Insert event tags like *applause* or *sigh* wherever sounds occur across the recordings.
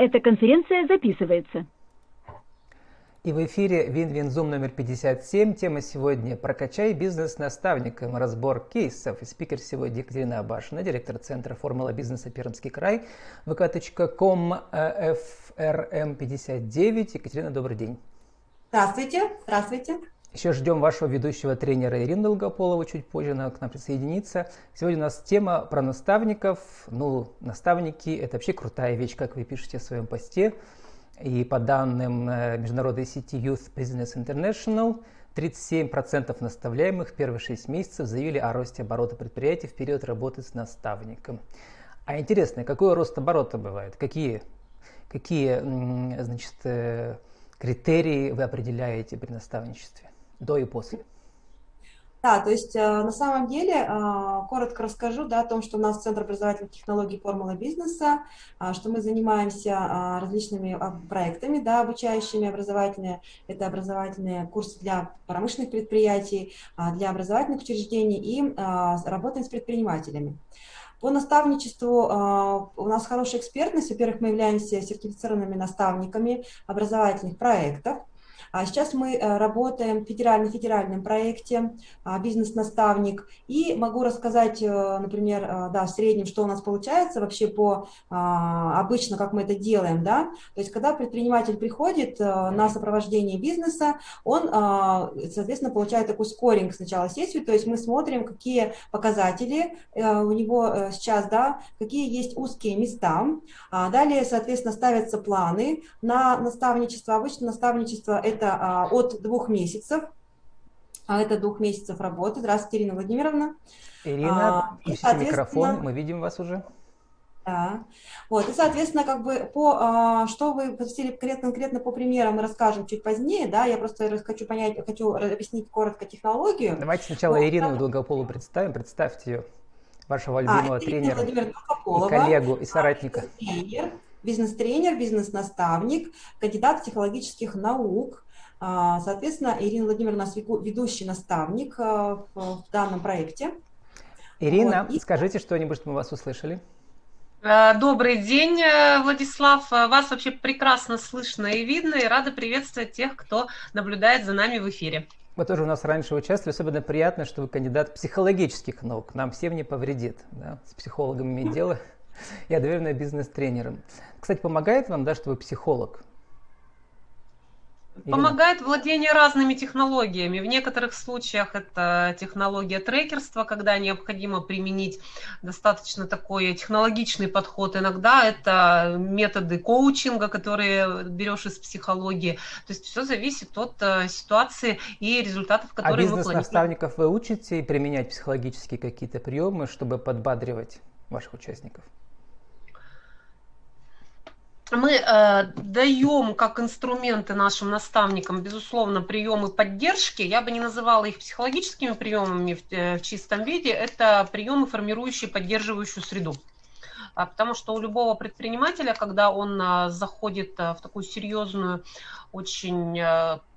Эта конференция записывается. И в эфире Вин-Вин-Зум номер 57. Тема сегодня «Прокачай бизнес наставником. Разбор кейсов». И спикер сегодня Екатерина Абашина, директор Центра формула бизнеса Пермский край, vk.com FRM59. Екатерина, добрый день. Здравствуйте. Здравствуйте. Еще ждем вашего ведущего тренера Ирины Долгополова, чуть позже она к нам присоединится. Сегодня у нас тема про наставников. Ну, наставники – это вообще крутая вещь, как вы пишете в своем посте. И по данным э, международной сети Youth Business International, 37% наставляемых первые 6 месяцев заявили о росте оборота предприятий в период работы с наставником. А интересно, какой рост оборота бывает? Какие, какие значит, э, критерии вы определяете при наставничестве? До и после? Да, то есть э, на самом деле, э, коротко расскажу да, о том, что у нас Центр образовательных технологий формула бизнеса, э, что мы занимаемся различными проектами да, обучающими образовательные. Это образовательные курсы для промышленных предприятий, для образовательных учреждений и работаем с предпринимателями. По наставничеству у нас хорошая экспертность. Во-первых, мы являемся сертифицированными наставниками образовательных проектов. А сейчас мы э, работаем в федерально-федеральном проекте а, «Бизнес-наставник». И могу рассказать, э, например, э, да, в среднем, что у нас получается вообще по а, обычно, как мы это делаем. Да? То есть, когда предприниматель приходит на сопровождение бизнеса, он, соответственно, получает такой скоринг сначала сессию, то есть мы смотрим, какие показатели у него сейчас, да, какие есть узкие места. Далее, соответственно, ставятся планы на наставничество. Обычно наставничество – это это а, от двух месяцев. А это двух месяцев работы. Здравствуйте, Ирина Владимировна. Ирина, включите микрофон, мы видим вас уже. Да. Вот, и, соответственно, как бы по, а, что вы посвятили конкретно, по примерам, мы расскажем чуть позднее, да, я просто хочу понять, хочу объяснить коротко технологию. Давайте сначала вот, Ирину да. Долгополу представим, представьте ее, вашего а, любимого а, тренера и коллегу и соратника. Тренер, бизнес-тренер, бизнес-наставник, кандидат технологических наук, а, соответственно, Ирина Владимировна у нас ведущий наставник а, в данном проекте. Ирина, вот. и... скажите что-нибудь, что мы вас услышали. А, добрый день, э, Владислав. Вас вообще прекрасно слышно и видно, и рада приветствовать тех, кто наблюдает за нами в эфире. Вы тоже у нас раньше участвовали. Особенно приятно, что вы кандидат психологических наук. Нам всем не повредит. Да? С психологом иметь дело. Я доверенная бизнес-тренером. Кстати, помогает вам, да, что вы психолог? Помогает владение разными технологиями. В некоторых случаях это технология трекерства, когда необходимо применить достаточно такой технологичный подход. Иногда это методы коучинга, которые берешь из психологии. То есть все зависит от э, ситуации и результатов, которые а мы планируем. наставников вы учите применять психологические какие-то приемы, чтобы подбадривать ваших участников? Мы э, даем как инструменты нашим наставникам, безусловно, приемы поддержки. Я бы не называла их психологическими приемами в, э, в чистом виде. Это приемы, формирующие поддерживающую среду. А, потому что у любого предпринимателя, когда он а, заходит а, в такую серьезную, очень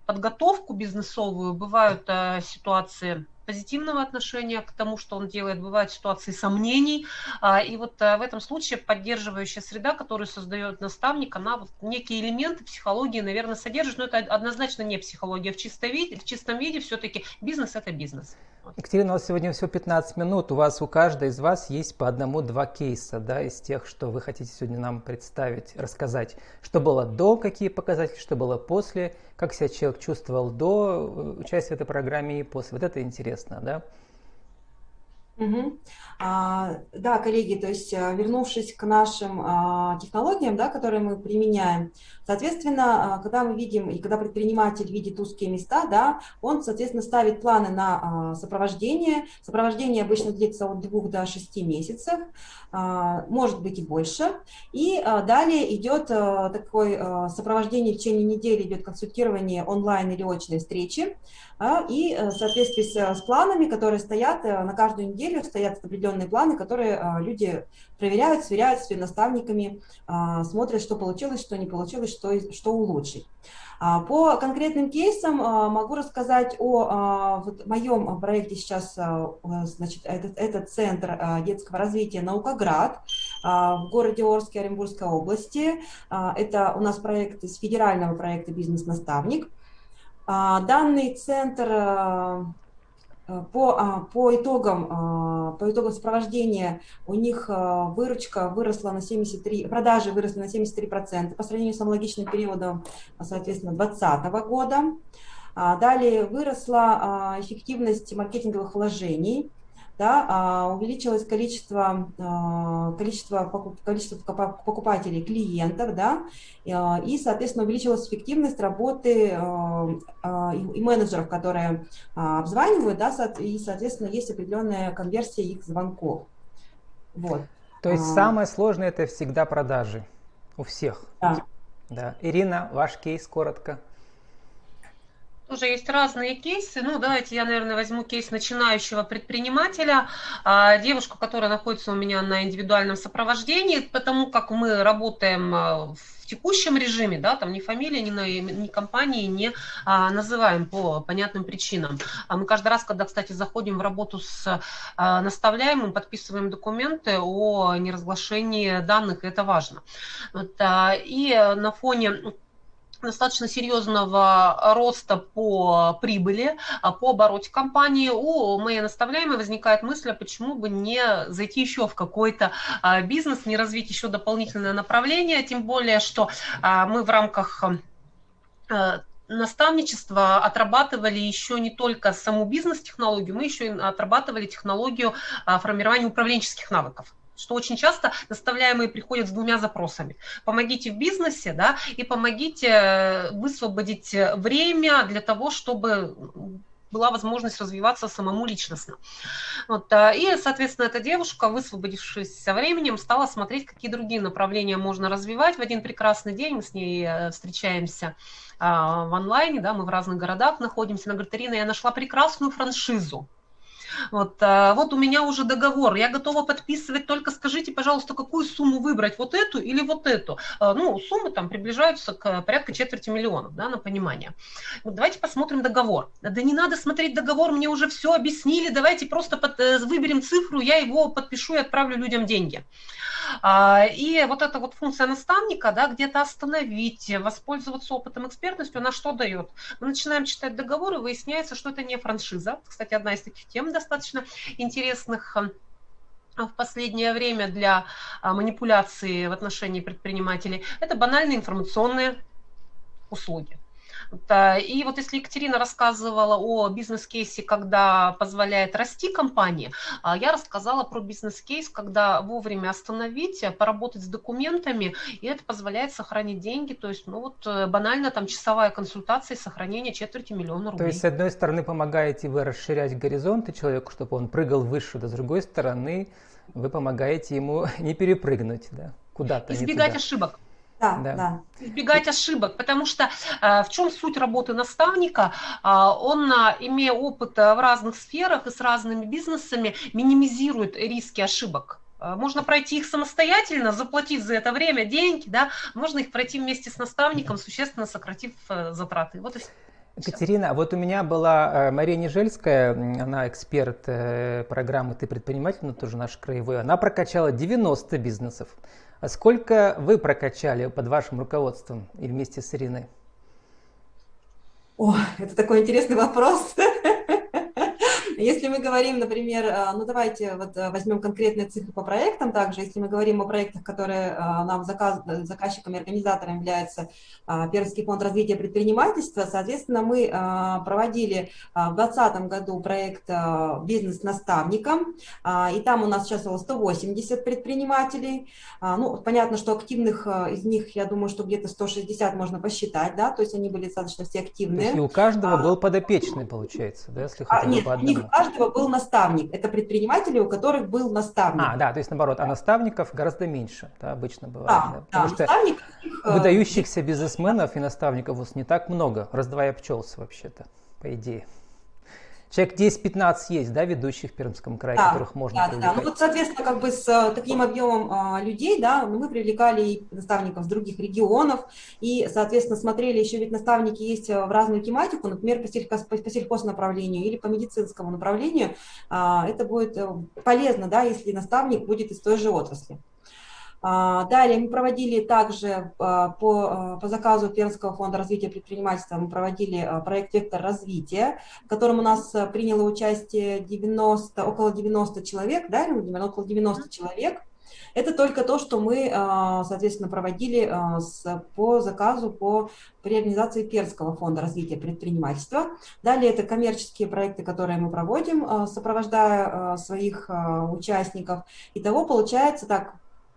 подготовку бизнесовую, бывают ситуации позитивного отношения к тому, что он делает, бывают ситуации сомнений. А, и вот э, в этом случае поддерживающая среда, которую создает наставник, она вот некие элементы психологии, наверное, содержит, но это однозначно не психология. В, чистом виде, в чистом виде все-таки бизнес – это бизнес. Екатерина, у нас сегодня всего 15 минут. У вас, у каждой из вас есть по одному-два кейса, да, из тех, что вы хотите сегодня нам представить, рассказать. Что было до, какие показатели, что было после, как себя человек чувствовал до э, участия в этой программе и после. Вот это интересно, да? Угу. А, да, коллеги, то есть э, вернувшись к нашим а, технологиям, да, которые мы применяем, соответственно, а, когда мы видим и когда предприниматель видит узкие места, да, он, соответственно, ставит планы на а, сопровождение. Сопровождение обычно длится от двух до шести месяцев, а, может быть и больше. И а, далее идет а, такое а, сопровождение в течение недели, идет консультирование онлайн или очной встречи. А, и э, в соответствии с, с планами, которые стоят э, на каждую неделю, деле стоят определенные планы, которые люди проверяют, сверяют с наставниками, смотрят, что получилось, что не получилось, что, что улучшить. А, по конкретным кейсам а, могу рассказать о а, вот моем проекте сейчас, значит, это, это Центр детского развития «Наукоград» в городе Орске, Оренбургской области. Это у нас проект из федерального проекта «Бизнес-наставник». Данный центр по, а, по, итогам, а, по итогам сопровождения у них а, выручка выросла на 73, продажи выросли на 73% по сравнению с аналогичным периодом, соответственно, 2020 года. Далее выросла эффективность маркетинговых вложений – да, а, увеличилось количество, а, количество, количество покупателей, клиентов, да, а, и, соответственно, увеличилась эффективность работы и менеджеров, которые обзванивают, да, и, соответственно, есть определенная конверсия их звонков. Вот. То есть самое сложное это всегда продажи у всех. Да. да. Ирина, ваш кейс коротко тоже есть разные кейсы. Ну, давайте я, наверное, возьму кейс начинающего предпринимателя, а, девушку, которая находится у меня на индивидуальном сопровождении, потому как мы работаем а, в текущем режиме, да, там ни фамилии, ни, ни компании не а, называем по понятным причинам. А мы каждый раз, когда, кстати, заходим в работу с а, наставляемым, подписываем документы о неразглашении данных, это важно. Вот, а, и на фоне достаточно серьезного роста по прибыли, а, по обороте компании, у моей наставляемой возникает мысль, а почему бы не зайти еще в какой-то а, бизнес, не развить еще дополнительное направление, тем более, что мы в рамках наставничества отрабатывали еще не только саму бизнес-технологию, мы еще и отрабатывали технологию формирования управленческих навыков что очень часто наставляемые приходят с двумя запросами. Помогите в бизнесе, да, и помогите э, высвободить время для того, чтобы была возможность развиваться самому личностно. Вот, э, и, соответственно, эта девушка, высвободившись со временем, стала смотреть, какие другие направления можно развивать. В один прекрасный день мы с ней э, встречаемся в онлайне, да, мы в разных городах находимся. Она говорит, Ирина, я нашла прекрасную франшизу. Вот, а, вот у меня уже договор, я готова подписывать, только скажите, пожалуйста, какую сумму выбрать, вот эту или вот эту. А, ну, суммы там приближаются к порядка четверти миллионов, да, на понимание. Вот давайте посмотрим договор. Да не надо смотреть договор, мне уже все объяснили, давайте просто под, э, выберем цифру, я его подпишу и отправлю людям деньги. А, и вот эта вот функция наставника, да, где-то остановить, воспользоваться опытом, экспертностью, она что дает? Мы начинаем читать договор, и выясняется, что это не франшиза. Кстати, одна из таких тем достаточно интересных э, в последнее время для а, манипуляции в отношении предпринимателей, это банальные информационные услуги. И вот если Екатерина рассказывала о бизнес-кейсе, когда позволяет расти компании, а я рассказала про бизнес-кейс, когда вовремя остановить, поработать с документами, и это позволяет сохранить деньги. То есть, ну вот э, банально там часовая консультация и сохранение четверти миллиона рублей. То есть, с одной стороны, помогаете вы расширять горизонты человеку, чтобы он прыгал выше, да с другой стороны, вы помогаете ему *laughs* не перепрыгнуть, да, куда-то. Избегать ошибок. Да, да. да. Избегать ошибок, потому что э, в чем суть работы наставника? Э, он, э, имея опыт в разных сферах и с разными бизнесами, минимизирует риски ошибок. Можно пройти их самостоятельно, заплатить за это время деньги, да, можно их пройти вместе с наставником, существенно сократив затраты. Вот и Екатерина, вот у меня была Мария Нежельская, она эксперт программы «Ты предприниматель», но тоже наш краевой, она прокачала 90 бизнесов. А сколько вы прокачали под вашим руководством и вместе с Ириной? О, это такой интересный вопрос. Если мы говорим, например, а, ну давайте вот а, возьмем конкретные цифры по проектам также, если мы говорим о проектах, которые а, нам заказ, заказчиком и организатором является Пермский фонд развития предпринимательства, соответственно, мы проводили в 2020 году проект «Бизнес-наставником», и там у нас сейчас 180 предпринимателей. Ну, понятно, что активных из них, я думаю, что где-то 160 можно посчитать, да, то есть они были достаточно все активные. И у каждого был подопечный, получается, да, если хотя бы нет, по одному каждого был наставник. Это предприниматели, у которых был наставник. А, да, то есть наоборот, а наставников гораздо меньше, да, обычно бывает. Да, да, потому да, что э, выдающихся бизнесменов и наставников у вас не так много. Раз-два и обчелся вообще-то, по идее. Человек 10-15 есть, да, ведущих в Пермском крае, да, которых можно да, привлекать? Да, ну вот, соответственно, как бы с э, таким объемом а, людей, да, мы привлекали и наставников с других регионов, и, соответственно, смотрели еще, ведь наставники есть э, в разную тематику, например, по, сельхоз, по сельхознаправлению или по медицинскому направлению. А, это будет э, полезно, да, если наставник будет из той же отрасли. А, далее мы проводили также а, по, а, по заказу Пермского фонда развития предпринимательства, мы проводили проект «Вектор развития», в котором у нас приняло участие 90, около 90 человек, да, около 90 человек. Это только то, что мы, соответственно, проводили по заказу по, при организации Перского фонда развития предпринимательства. Далее это коммерческие проекты, которые мы проводим, сопровождая своих участников. Итого получается так,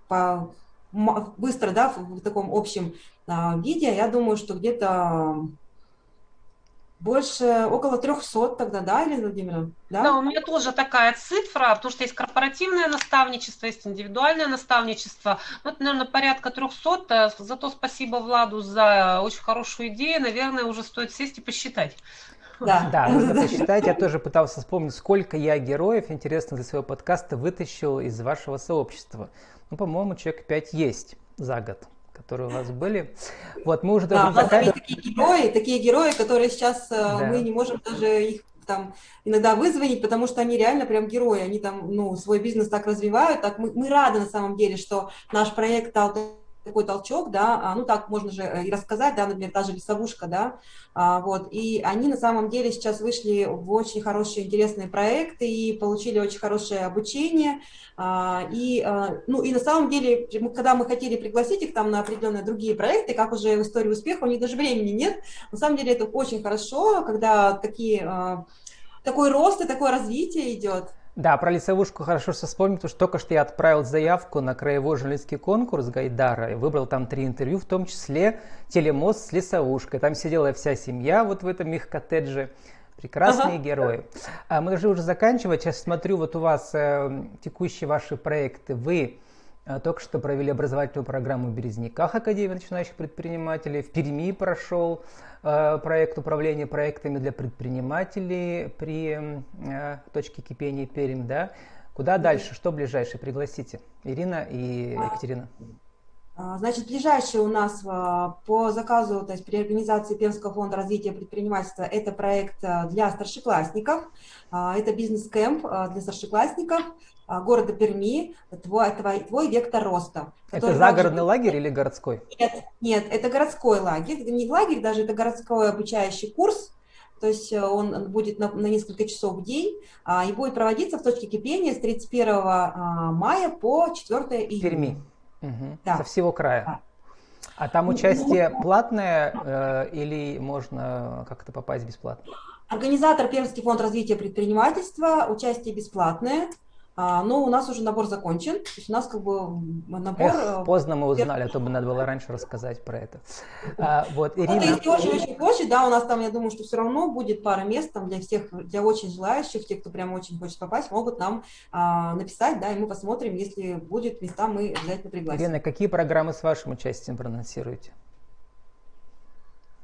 по, быстро, да, в, в таком общем а, виде, я думаю, что где-то больше, около 300 тогда, да, Елена Владимировна? Да? да, у меня тоже такая цифра, потому что есть корпоративное наставничество, есть индивидуальное наставничество. Ну, наверное, порядка 300. Зато спасибо Владу за очень хорошую идею. Наверное, уже стоит сесть и посчитать. Да, *laughs* да нужно посчитать. Я тоже пытался вспомнить, сколько я героев, интересно, для своего подкаста вытащил из вашего сообщества. Ну, по-моему, человек 5 есть за год которые у вас были. Вот, мы уже да, должны заканчивать. такие герои, такие герои, которые сейчас э, да. мы не можем даже их там иногда вызвонить, потому что они реально прям герои, они там, ну, свой бизнес так развивают, так мы, мы рады на самом деле, что наш проект стал такой толчок, да, а, ну так можно же э, и рассказать, да, например, та же лесовушка, да, а, вот, и они на самом деле сейчас вышли в очень хорошие, интересные проекты и получили очень хорошее обучение, а, и, ну, и на самом деле, когда мы хотели пригласить их там на определенные другие проекты, как уже в истории успеха, у них даже времени нет, на самом деле это очень хорошо, когда такие, такой рост и такое развитие идет. Да, про лесовушку хорошо что вспомнить, потому что только что я отправил заявку на краевой журналистский конкурс Гайдара и выбрал там три интервью, в том числе телемост с лесовушкой. Там сидела вся семья вот в этом их коттедже. Прекрасные ага. герои. А мы должны уже заканчивать. Сейчас смотрю, вот у вас э, текущие ваши проекты. Вы только что провели образовательную программу в Березняках Академии начинающих предпринимателей. В Перми прошел Э, проект управления проектами для предпринимателей при э, точке кипения Пермь, да? Куда дальше? Что ближайшее? Пригласите. Ирина и Екатерина. А, значит, ближайший у нас э, по заказу, то есть при организации Пермского фонда развития предпринимательства, это проект для старшеклассников, а, это бизнес-кэмп для старшеклассников а, города Перми, твой, твой, твой вектор роста. Это загородный также... лагерь или городской? Нет, нет, это городской лагерь, это не лагерь, даже это городской обучающий курс, то есть э, он будет на, на несколько часов в день а, и будет проводиться в точке кипения с 31 а, мая по 4 июня. Перми, угу. да. со всего края. Да. А там ну, участие ну, платное э, или можно как-то попасть бесплатно? Организатор Пермский фонд развития предпринимательства, участие бесплатное. А, но у нас уже набор закончен, то есть у нас как бы набор... Эх, э, поздно мы узнали, а то бы надо было раньше рассказать про это. А, вот, Ирина... Ну, если очень-очень хочет, да, у нас там, я думаю, что все равно будет пара мест там для всех, для очень желающих, тех, кто прям очень хочет попасть, могут нам а, написать, да, и мы посмотрим, если будет места, мы обязательно пригласим. Ирина, какие программы с вашим участием проанонсируете?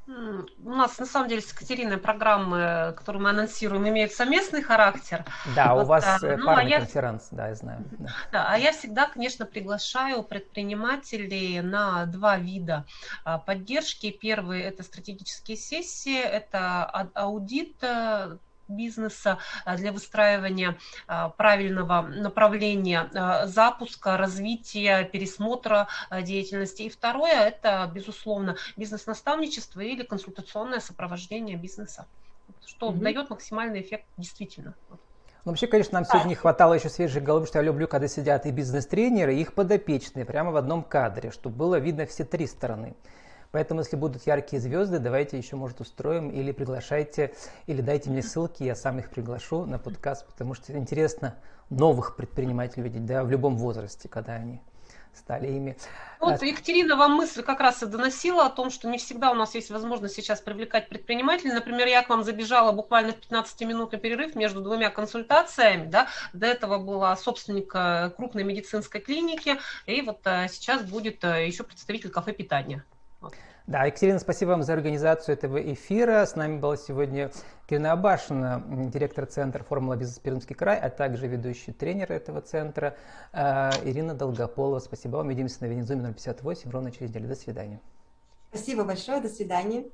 У нас на самом деле с Екатериной программы, которые мы анонсируем, имеют совместный характер. Да, вот, у вас а, ну, парный а конференц, я, да, я знаю. Да. да, а я всегда, конечно, приглашаю предпринимателей на два вида а, поддержки. Первый – это стратегические сессии, это аудит э, бизнеса э, для выстраивания э, правильного направления э, запуска, развития, пересмотра деятельности. И второе – это, безусловно, бизнес-наставничество или консультационное сопровождение бизнеса, что mm дает максимальный эффект действительно. Ну, вообще, конечно, нам сегодня не хватало еще свежих голов, что я люблю, когда сидят и бизнес-тренеры, и их подопечные прямо в одном кадре, чтобы было видно все три стороны. Поэтому, если будут яркие звезды, давайте еще, может, устроим или приглашайте, или дайте мне ссылки, я сам их приглашу на подкаст, потому что интересно новых предпринимателей видеть, да, в любом возрасте, когда они стали ими. Вот Екатерина вам мысль как раз и доносила о том, что не всегда у нас есть возможность сейчас привлекать предпринимателей. Например, я к вам забежала буквально в 15-минутный перерыв между двумя консультациями. Да? До этого была собственник крупной медицинской клиники, и вот э, сейчас будет э, еще представитель кафе питания. Да, Екатерина, спасибо вам за организацию этого эфира. С нами была сегодня Кирина Абашина, директор центра «Формула бизнес Пермский край», а также ведущий тренер этого центра э, Ирина Долгополова. Спасибо вам. Увидимся на Венезуме 058 ровно через неделю. До свидания. Спасибо большое. До свидания.